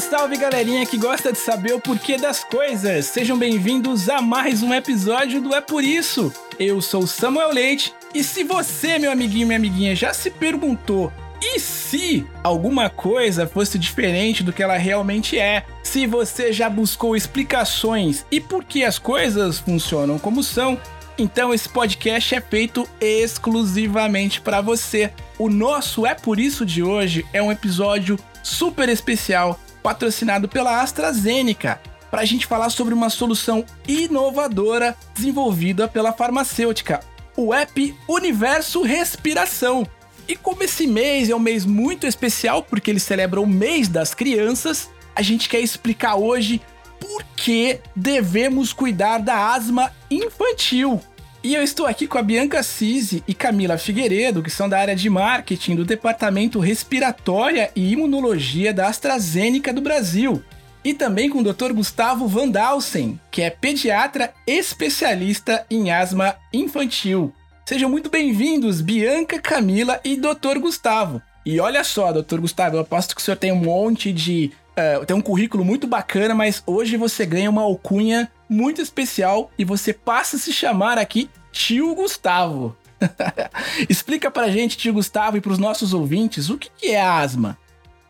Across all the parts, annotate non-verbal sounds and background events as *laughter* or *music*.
Salve, galerinha que gosta de saber o porquê das coisas! Sejam bem-vindos a mais um episódio do É Por Isso! Eu sou Samuel Leite e se você, meu amiguinho e minha amiguinha, já se perguntou e se alguma coisa fosse diferente do que ela realmente é? Se você já buscou explicações e por que as coisas funcionam como são, então esse podcast é feito exclusivamente para você. O nosso É Por Isso de hoje é um episódio super especial patrocinado pela AstraZeneca para a gente falar sobre uma solução inovadora desenvolvida pela farmacêutica, o app Universo Respiração. E como esse mês é um mês muito especial porque ele celebra o mês das crianças, a gente quer explicar hoje por que devemos cuidar da asma infantil. E eu estou aqui com a Bianca Cisi e Camila Figueiredo, que são da área de marketing do Departamento Respiratória e Imunologia da AstraZeneca do Brasil. E também com o Dr. Gustavo Vandalsen, que é pediatra especialista em asma infantil. Sejam muito bem-vindos, Bianca, Camila e Dr. Gustavo. E olha só, Dr. Gustavo, eu aposto que o senhor tem um monte de. Uh, tem um currículo muito bacana, mas hoje você ganha uma alcunha muito especial e você passa a se chamar aqui Tio Gustavo. *laughs* Explica pra gente, tio Gustavo, e pros nossos ouvintes, o que, que é asma?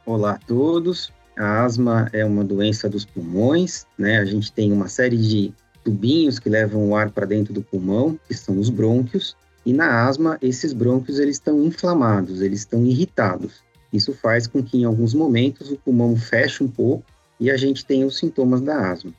Olá a todos. A asma é uma doença dos pulmões, né? A gente tem uma série de tubinhos que levam o ar para dentro do pulmão, que são os brônquios, e na asma, esses brônquios eles estão inflamados, eles estão irritados. Isso faz com que em alguns momentos o pulmão feche um pouco e a gente tenha os sintomas da asma.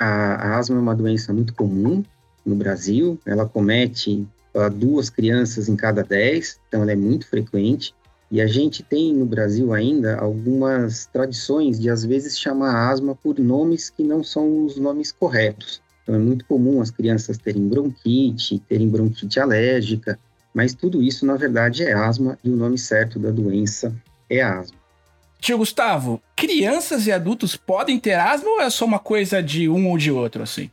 A, asma é uma doença muito comum no Brasil, ela comete duas crianças em cada dez, então ela é muito frequente. E a gente tem no Brasil ainda algumas tradições de às vezes chamar a asma por nomes que não são os nomes corretos. Então, é muito comum as crianças terem bronquite, terem bronquite alérgica, mas tudo isso, na verdade, é asma e o nome certo da doença é asma. Tio Gustavo, crianças e adultos podem ter asma ou é só uma coisa de um ou de outro, assim?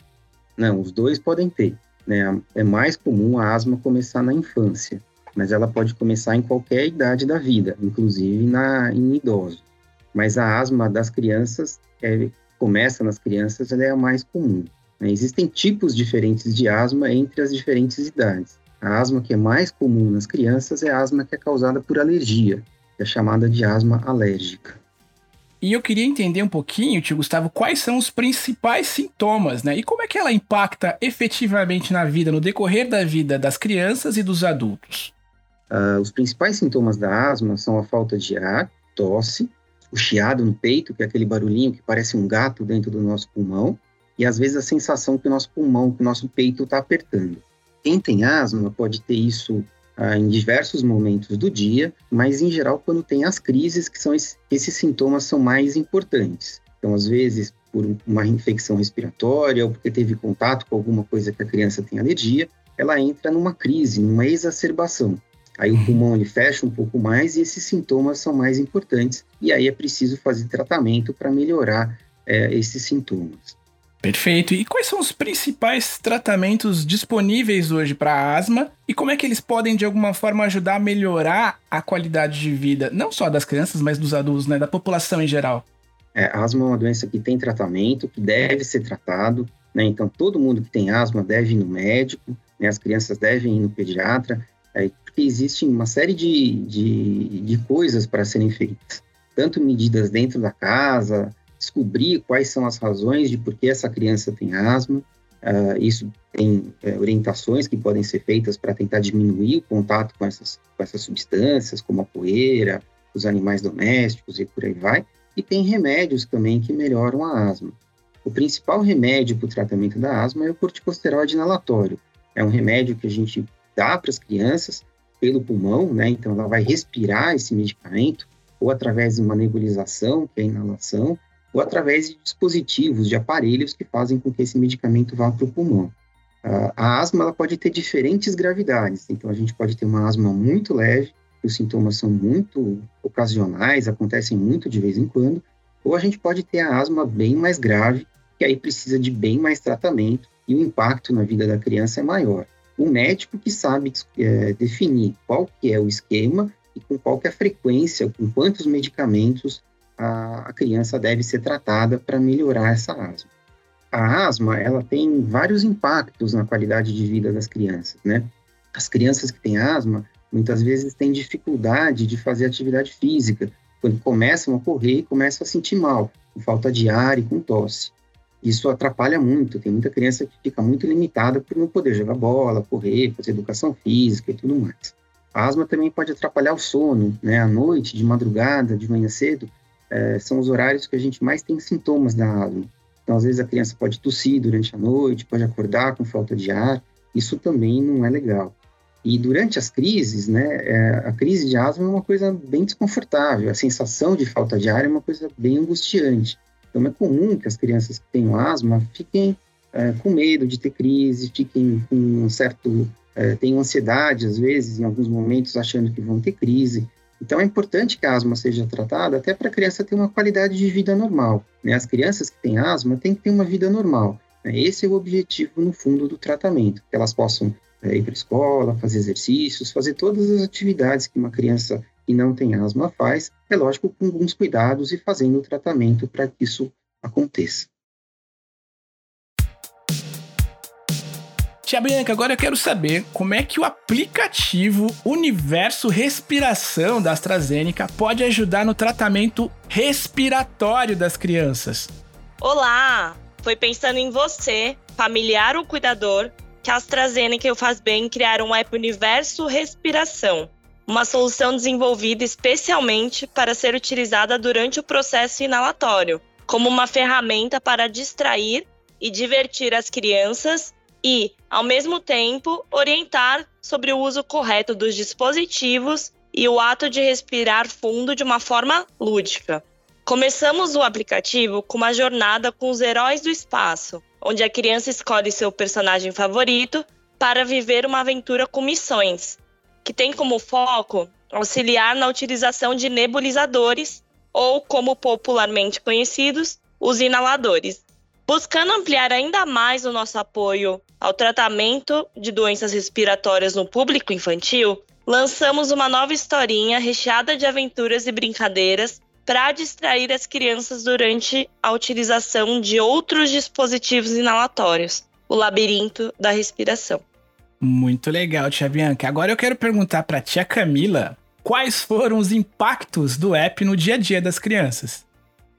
Não, os dois podem ter. Né? É mais comum a asma começar na infância, mas ela pode começar em qualquer idade da vida, inclusive na, em idosos. Mas a asma das crianças, é, começa nas crianças, ela é a mais comum. Né? Existem tipos diferentes de asma entre as diferentes idades. A asma que é mais comum nas crianças é a asma que é causada por alergia, que é chamada de asma alérgica. E eu queria entender um pouquinho, tio Gustavo, quais são os principais sintomas, né? E como é que ela impacta efetivamente na vida, no decorrer da vida das crianças e dos adultos? Uh, os principais sintomas da asma são a falta de ar, tosse, o chiado no peito, que é aquele barulhinho que parece um gato dentro do nosso pulmão, e às vezes a sensação que o nosso pulmão, que o nosso peito está apertando. Quem tem asma pode ter isso ah, em diversos momentos do dia, mas em geral quando tem as crises, que são esses, esses sintomas são mais importantes. Então, às vezes, por uma infecção respiratória ou porque teve contato com alguma coisa que a criança tem alergia, ela entra numa crise, numa exacerbação. Aí o pulmão ele fecha um pouco mais e esses sintomas são mais importantes. E aí é preciso fazer tratamento para melhorar é, esses sintomas. Perfeito. E quais são os principais tratamentos disponíveis hoje para asma e como é que eles podem de alguma forma ajudar a melhorar a qualidade de vida, não só das crianças, mas dos adultos, né, da população em geral? É, asma é uma doença que tem tratamento, que deve ser tratado, né? Então todo mundo que tem asma deve ir no médico, né? As crianças devem ir no pediatra, é, porque existe uma série de, de, de coisas para serem feitas, tanto medidas dentro da casa, descobrir quais são as razões de por que essa criança tem asma. Uh, isso tem uh, orientações que podem ser feitas para tentar diminuir o contato com essas, com essas substâncias, como a poeira, os animais domésticos e por aí vai. E tem remédios também que melhoram a asma. O principal remédio para o tratamento da asma é o corticosteroide inalatório. É um remédio que a gente dá para as crianças pelo pulmão, né? Então ela vai respirar esse medicamento ou através de uma nebulização, que é a inalação, ou através de dispositivos, de aparelhos que fazem com que esse medicamento vá para o pulmão. a asma ela pode ter diferentes gravidades, então a gente pode ter uma asma muito leve, os sintomas são muito ocasionais, acontecem muito de vez em quando, ou a gente pode ter a asma bem mais grave, que aí precisa de bem mais tratamento e o impacto na vida da criança é maior. O médico que sabe é, definir qual que é o esquema e com qual que é a frequência, com quantos medicamentos a, a criança deve ser tratada para melhorar essa asma. A asma, ela tem vários impactos na qualidade de vida das crianças, né? As crianças que têm asma, muitas vezes têm dificuldade de fazer atividade física, quando começam a correr, começam a sentir mal, com falta de ar e com tosse. Isso atrapalha muito, tem muita criança que fica muito limitada por não poder jogar bola, correr, fazer educação física e tudo mais. A asma também pode atrapalhar o sono, né? À noite, de madrugada, de manhã cedo, é, são os horários que a gente mais tem sintomas da asma. Então, às vezes, a criança pode tossir durante a noite, pode acordar com falta de ar, isso também não é legal. E durante as crises, né, é, a crise de asma é uma coisa bem desconfortável, a sensação de falta de ar é uma coisa bem angustiante. Então, é comum que as crianças que tenham asma fiquem é, com medo de ter crise, fiquem com um certo. É, tenham ansiedade, às vezes, em alguns momentos, achando que vão ter crise. Então é importante que a asma seja tratada até para a criança ter uma qualidade de vida normal. Né? As crianças que têm asma têm que ter uma vida normal. Né? Esse é o objetivo, no fundo, do tratamento, que elas possam é, ir para a escola, fazer exercícios, fazer todas as atividades que uma criança que não tem asma faz, é lógico, com alguns cuidados e fazendo o tratamento para que isso aconteça. Tia Bianca, agora eu quero saber como é que o aplicativo Universo Respiração da AstraZeneca pode ajudar no tratamento respiratório das crianças. Olá! Foi pensando em você, familiar ou cuidador, que a AstraZeneca e o Fazbem criaram o app Universo Respiração, uma solução desenvolvida especialmente para ser utilizada durante o processo inalatório, como uma ferramenta para distrair e divertir as crianças e, ao mesmo tempo, orientar sobre o uso correto dos dispositivos e o ato de respirar fundo de uma forma lúdica. Começamos o aplicativo com uma jornada com os heróis do espaço, onde a criança escolhe seu personagem favorito para viver uma aventura com missões, que tem como foco auxiliar na utilização de nebulizadores, ou como popularmente conhecidos, os inaladores, Buscando ampliar ainda mais o nosso apoio ao tratamento de doenças respiratórias no público infantil, lançamos uma nova historinha recheada de aventuras e brincadeiras para distrair as crianças durante a utilização de outros dispositivos inalatórios, o labirinto da respiração. Muito legal, tia Bianca. Agora eu quero perguntar para tia Camila quais foram os impactos do app no dia a dia das crianças.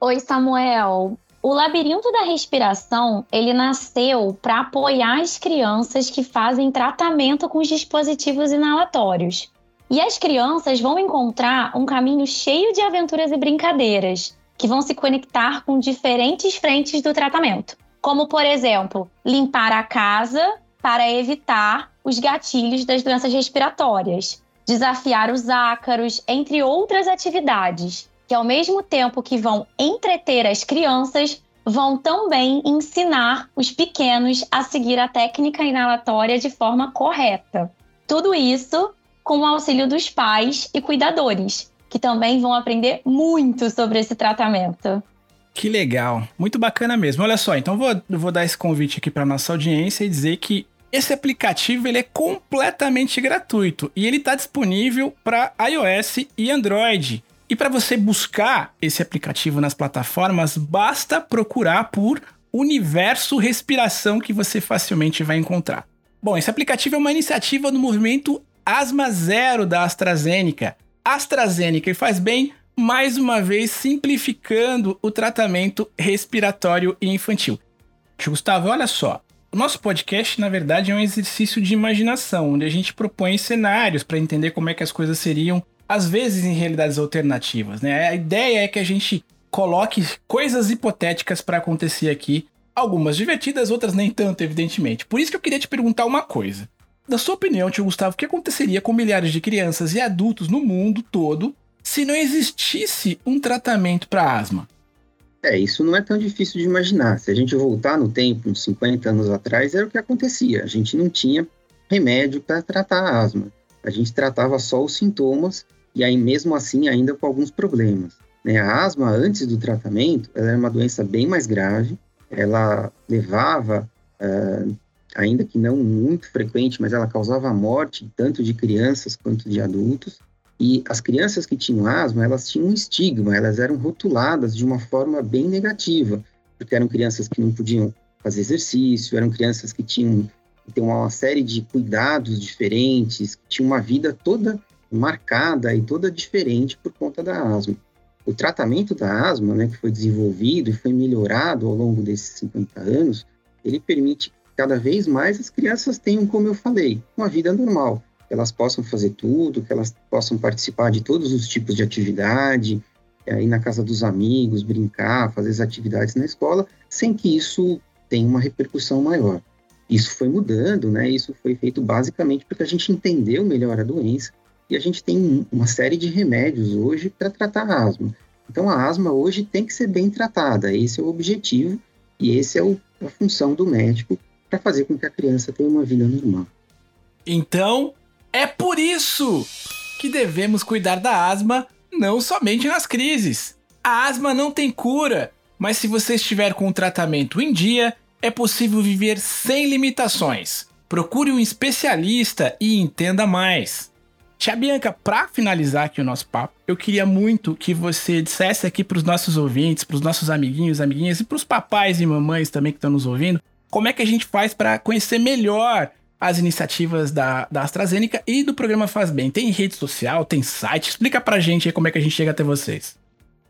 Oi, Samuel. O labirinto da respiração, ele nasceu para apoiar as crianças que fazem tratamento com os dispositivos inalatórios. E as crianças vão encontrar um caminho cheio de aventuras e brincadeiras, que vão se conectar com diferentes frentes do tratamento. Como, por exemplo, limpar a casa para evitar os gatilhos das doenças respiratórias, desafiar os ácaros, entre outras atividades que ao mesmo tempo que vão entreter as crianças, vão também ensinar os pequenos a seguir a técnica inalatória de forma correta. Tudo isso com o auxílio dos pais e cuidadores, que também vão aprender muito sobre esse tratamento. Que legal, muito bacana mesmo. Olha só, então vou, vou dar esse convite aqui para nossa audiência e dizer que esse aplicativo ele é completamente gratuito e ele está disponível para iOS e Android. E para você buscar esse aplicativo nas plataformas, basta procurar por Universo Respiração que você facilmente vai encontrar. Bom, esse aplicativo é uma iniciativa do movimento Asma Zero da AstraZeneca. AstraZeneca e faz bem, mais uma vez, simplificando o tratamento respiratório infantil. Gustavo, olha só. O nosso podcast, na verdade, é um exercício de imaginação, onde a gente propõe cenários para entender como é que as coisas seriam às vezes em realidades alternativas, né? A ideia é que a gente coloque coisas hipotéticas para acontecer aqui, algumas divertidas, outras nem tanto, evidentemente. Por isso que eu queria te perguntar uma coisa. Na sua opinião, tio Gustavo, o que aconteceria com milhares de crianças e adultos no mundo todo se não existisse um tratamento para asma? É, isso não é tão difícil de imaginar. Se a gente voltar no tempo, uns 50 anos atrás, era o que acontecia. A gente não tinha remédio para tratar a asma. A gente tratava só os sintomas e aí mesmo assim ainda com alguns problemas. Né? A asma, antes do tratamento, ela era uma doença bem mais grave, ela levava, uh, ainda que não muito frequente, mas ela causava morte tanto de crianças quanto de adultos, E as crianças que tinham asma, elas tinham um estigma, elas eram rotuladas de uma forma bem negativa, porque eram crianças que não podiam fazer exercício, eram crianças que tinham que ter uma série de cuidados diferentes, tinham uma vida toda marcada e toda diferente por conta da asma. O tratamento da asma, né, que foi desenvolvido e foi melhorado ao longo desses 50 anos, ele permite que cada vez mais as crianças tenham, como eu falei, uma vida normal, que elas possam fazer tudo, que elas possam participar de todos os tipos de atividade, ir na casa dos amigos, brincar, fazer as atividades na escola, sem que isso tenha uma repercussão maior. Isso foi mudando, né? Isso foi feito basicamente porque a gente entendeu melhor a doença e a gente tem uma série de remédios hoje para tratar a asma. Então a asma hoje tem que ser bem tratada, esse é o objetivo e esse é o, a função do médico para fazer com que a criança tenha uma vida normal. Então, é por isso que devemos cuidar da asma não somente nas crises. A asma não tem cura, mas se você estiver com o tratamento em dia, é possível viver sem limitações. Procure um especialista e entenda mais. Tia Bianca, para finalizar aqui o nosso papo, eu queria muito que você dissesse aqui para os nossos ouvintes, para os nossos amiguinhos, amiguinhas e para os papais e mamães também que estão nos ouvindo, como é que a gente faz para conhecer melhor as iniciativas da, da AstraZeneca e do programa Faz Bem. Tem rede social, tem site? Explica pra gente aí como é que a gente chega até vocês.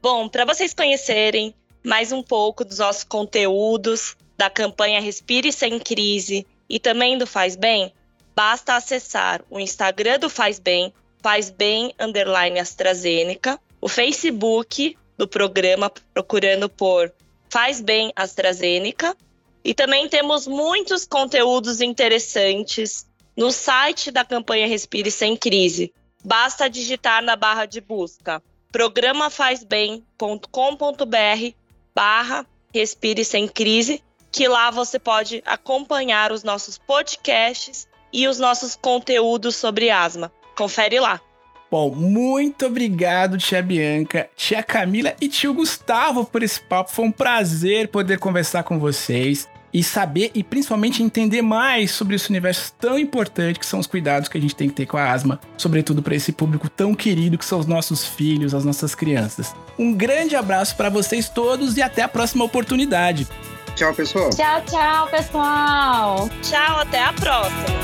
Bom, para vocês conhecerem mais um pouco dos nossos conteúdos, da campanha Respire Sem Crise e também do Faz Bem, basta acessar o Instagram do Faz Bem, Faz Bem Underline AstraZeneca, o Facebook do programa procurando por Faz Bem AstraZeneca e também temos muitos conteúdos interessantes no site da campanha Respire Sem Crise. Basta digitar na barra de busca programafazbem.com.br barra Respire Sem Crise, que lá você pode acompanhar os nossos podcasts e os nossos conteúdos sobre asma. Confere lá. Bom, muito obrigado, tia Bianca, tia Camila e tio Gustavo por esse papo. Foi um prazer poder conversar com vocês e saber e principalmente entender mais sobre esse universo tão importante que são os cuidados que a gente tem que ter com a asma, sobretudo para esse público tão querido que são os nossos filhos, as nossas crianças. Um grande abraço para vocês todos e até a próxima oportunidade. Tchau, pessoal. Tchau, tchau, pessoal. Tchau, até a próxima.